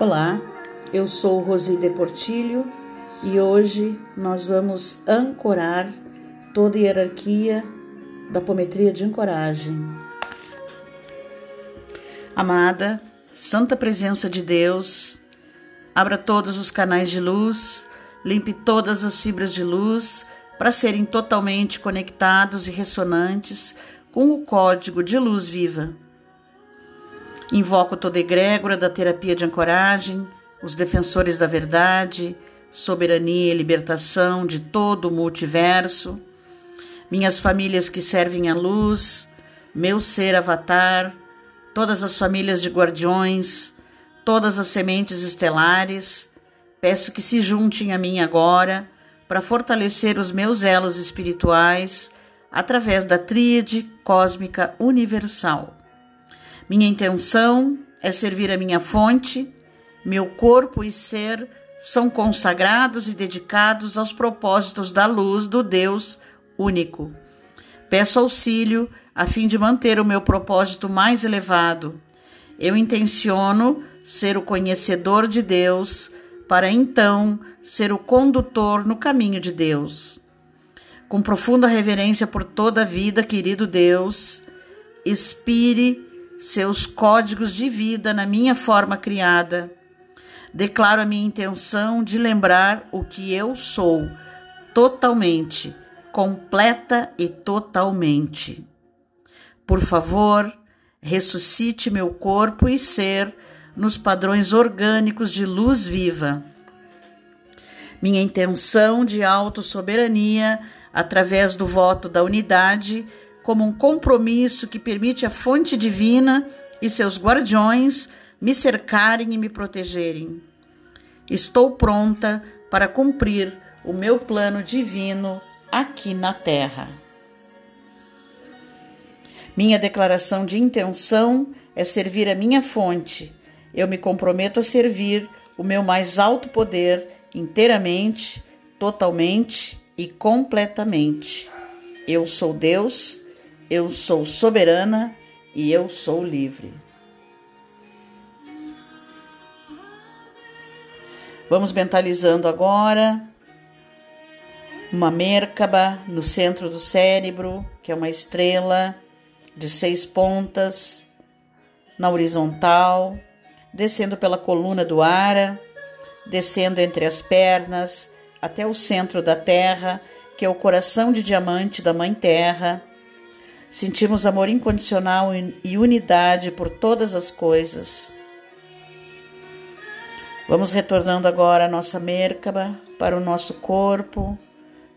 Olá, eu sou Rosi de Portilho e hoje nós vamos ancorar toda a hierarquia da pometria de ancoragem. Amada, Santa Presença de Deus, abra todos os canais de luz, limpe todas as fibras de luz para serem totalmente conectados e ressonantes com o código de luz viva Invoco toda egrégora da terapia de ancoragem, os defensores da verdade, soberania e libertação de todo o multiverso, minhas famílias que servem à luz, meu ser avatar, todas as famílias de guardiões, todas as sementes estelares, peço que se juntem a mim agora para fortalecer os meus elos espirituais através da tríade cósmica universal. Minha intenção é servir a minha fonte, meu corpo e ser são consagrados e dedicados aos propósitos da luz do Deus único. Peço auxílio a fim de manter o meu propósito mais elevado. Eu intenciono ser o conhecedor de Deus, para então ser o condutor no caminho de Deus. Com profunda reverência por toda a vida, querido Deus, expire seus códigos de vida na minha forma criada. Declaro a minha intenção de lembrar o que eu sou, totalmente, completa e totalmente. Por favor, ressuscite meu corpo e ser nos padrões orgânicos de luz viva. Minha intenção de autossoberania, através do voto da unidade, como um compromisso que permite a fonte divina e seus guardiões me cercarem e me protegerem. Estou pronta para cumprir o meu plano divino aqui na Terra. Minha declaração de intenção é servir a minha fonte. Eu me comprometo a servir o meu mais alto poder inteiramente, totalmente e completamente. Eu sou Deus eu sou soberana e eu sou livre. Vamos mentalizando agora uma Merkaba no centro do cérebro, que é uma estrela de seis pontas na horizontal, descendo pela coluna do ara, descendo entre as pernas até o centro da Terra, que é o coração de diamante da Mãe Terra Sentimos amor incondicional e unidade por todas as coisas. Vamos retornando agora a nossa Merkaba para o nosso corpo,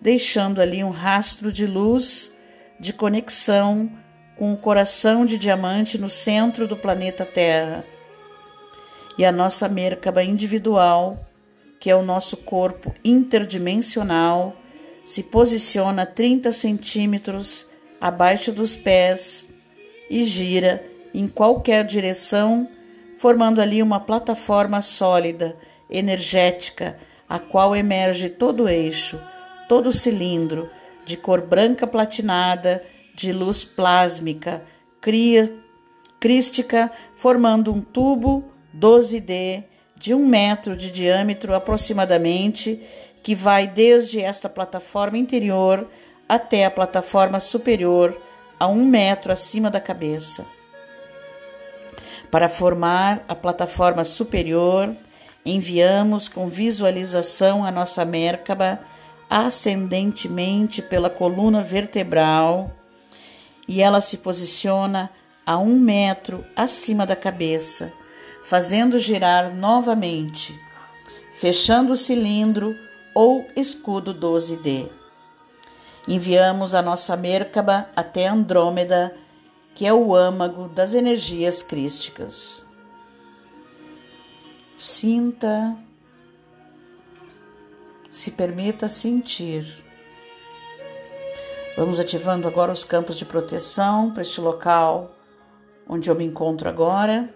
deixando ali um rastro de luz, de conexão com o coração de diamante no centro do planeta Terra. E a nossa Merkaba individual, que é o nosso corpo interdimensional, se posiciona a 30 centímetros abaixo dos pés e gira em qualquer direção, formando ali uma plataforma sólida, energética, a qual emerge todo o eixo, todo o cilindro, de cor branca platinada, de luz plásmica, cria, crística, formando um tubo 12D de um metro de diâmetro aproximadamente, que vai desde esta plataforma interior até a plataforma superior, a um metro acima da cabeça. Para formar a plataforma superior, enviamos com visualização a nossa Merkaba ascendentemente pela coluna vertebral e ela se posiciona a um metro acima da cabeça, fazendo girar novamente, fechando o cilindro ou escudo 12D. Enviamos a nossa Merkaba até Andrômeda, que é o âmago das energias crísticas. Sinta, se permita sentir. Vamos ativando agora os campos de proteção para este local onde eu me encontro agora.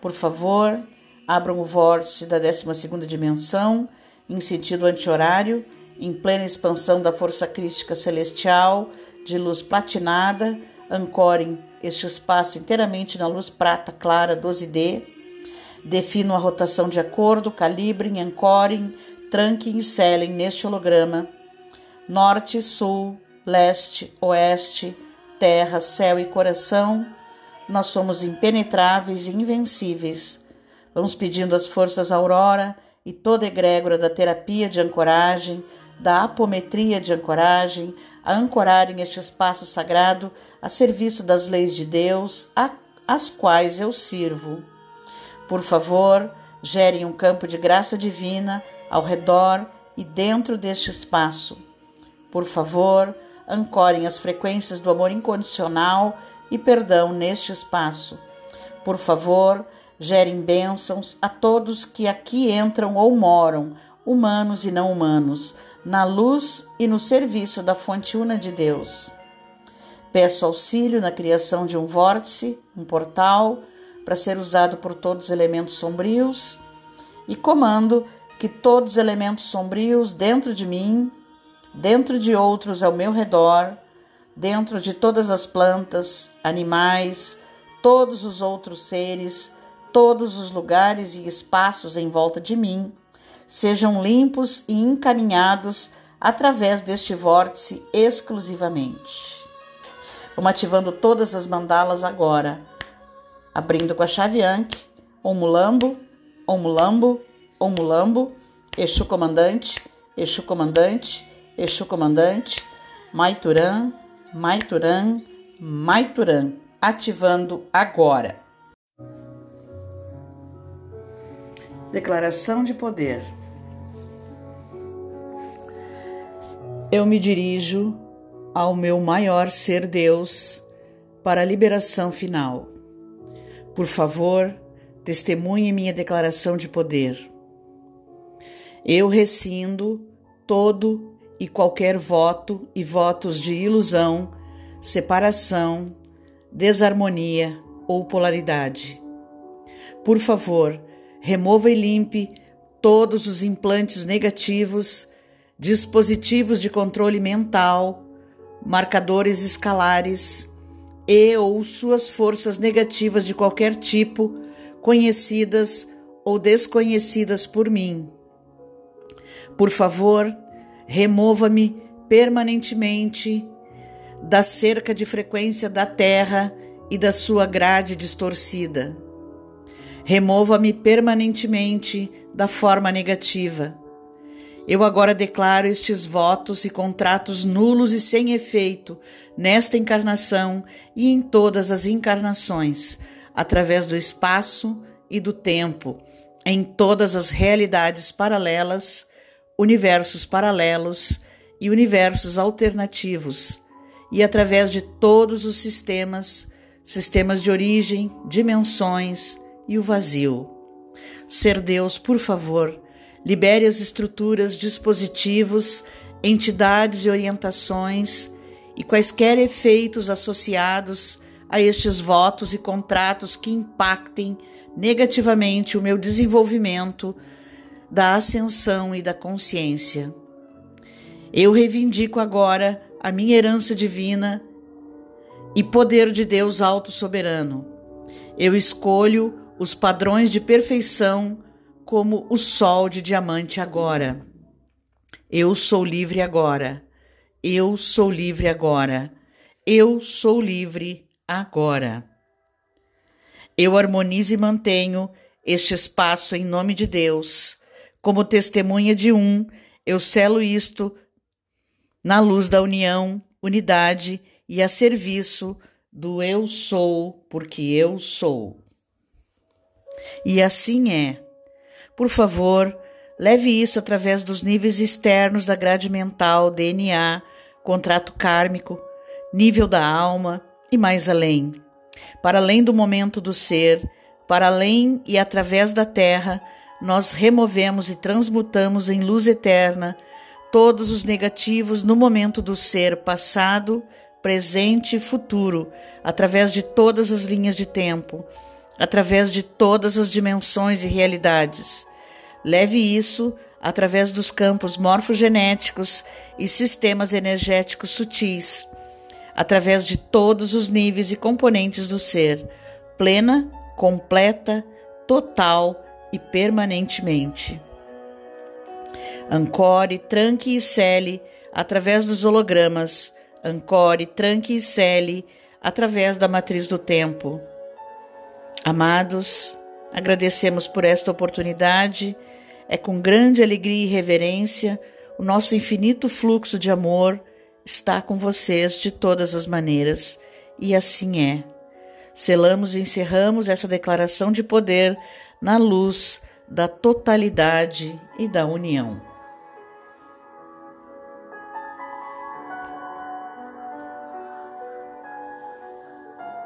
Por favor, abram o vórtice da 12 dimensão em sentido anti-horário em plena expansão da força crística celestial de luz platinada, ancorem este espaço inteiramente na luz prata clara 12D. Defino a rotação de acordo, calibrem, ancorem, tranquem e selem neste holograma. Norte, sul, leste, oeste, terra, céu e coração, nós somos impenetráveis e invencíveis. Vamos pedindo as forças aurora e toda egrégora da terapia de ancoragem, da apometria de ancoragem, a ancorarem este espaço sagrado a serviço das leis de Deus, as quais eu sirvo. Por favor, gerem um campo de graça divina ao redor e dentro deste espaço. Por favor, ancorem as frequências do amor incondicional e perdão neste espaço. Por favor, gerem bênçãos a todos que aqui entram ou moram, humanos e não humanos, na luz e no serviço da fonte una de Deus. Peço auxílio na criação de um vórtice, um portal, para ser usado por todos os elementos sombrios, e comando que todos os elementos sombrios dentro de mim, dentro de outros ao meu redor, dentro de todas as plantas, animais, todos os outros seres, todos os lugares e espaços em volta de mim, sejam limpos e encaminhados através deste vórtice exclusivamente. Vamos ativando todas as mandalas agora, abrindo com a chave Anki, Omulambo, Omulambo, Omulambo, Exu Comandante, Exu Comandante, Exu Comandante, Maituran, Maituran, Maituran, ativando agora. Declaração de poder. Eu me dirijo ao meu maior ser Deus para a liberação final. Por favor, testemunhe minha declaração de poder. Eu rescindo todo e qualquer voto e votos de ilusão, separação, desarmonia ou polaridade. Por favor, remova e limpe todos os implantes negativos, dispositivos de controle mental, marcadores escalares e ou suas forças negativas de qualquer tipo, conhecidas ou desconhecidas por mim. Por favor, remova-me permanentemente da cerca de frequência da Terra e da sua grade distorcida. Remova-me permanentemente da forma negativa. Eu agora declaro estes votos e contratos nulos e sem efeito nesta encarnação e em todas as encarnações, através do espaço e do tempo, em todas as realidades paralelas, universos paralelos e universos alternativos, e através de todos os sistemas, sistemas de origem, dimensões, e o vazio. Ser Deus, por favor, libere as estruturas, dispositivos, entidades e orientações e quaisquer efeitos associados a estes votos e contratos que impactem negativamente o meu desenvolvimento da ascensão e da consciência. Eu reivindico agora a minha herança divina e poder de Deus alto soberano. Eu escolho os padrões de perfeição como o sol de diamante agora. Eu sou livre agora. Eu sou livre agora. Eu sou livre agora. Eu harmonizo e mantenho este espaço em nome de Deus. Como testemunha de um, eu selo isto na luz da união, unidade e a serviço do eu sou, porque eu sou. E assim é. Por favor, leve isso através dos níveis externos da grade mental, DNA, contrato kármico, nível da alma e mais além. Para além do momento do ser, para além e através da Terra, nós removemos e transmutamos em luz eterna todos os negativos no momento do ser passado, presente e futuro, através de todas as linhas de tempo através de todas as dimensões e realidades. Leve isso através dos campos morfogenéticos e sistemas energéticos sutis, através de todos os níveis e componentes do ser, plena, completa, total e permanentemente. Ancore, tranque e cele através dos hologramas. Ancore, tranque e cele através da matriz do tempo. Amados, agradecemos por esta oportunidade. É com grande alegria e reverência o nosso infinito fluxo de amor está com vocês de todas as maneiras, e assim é. Selamos e encerramos essa declaração de poder na luz da totalidade e da união.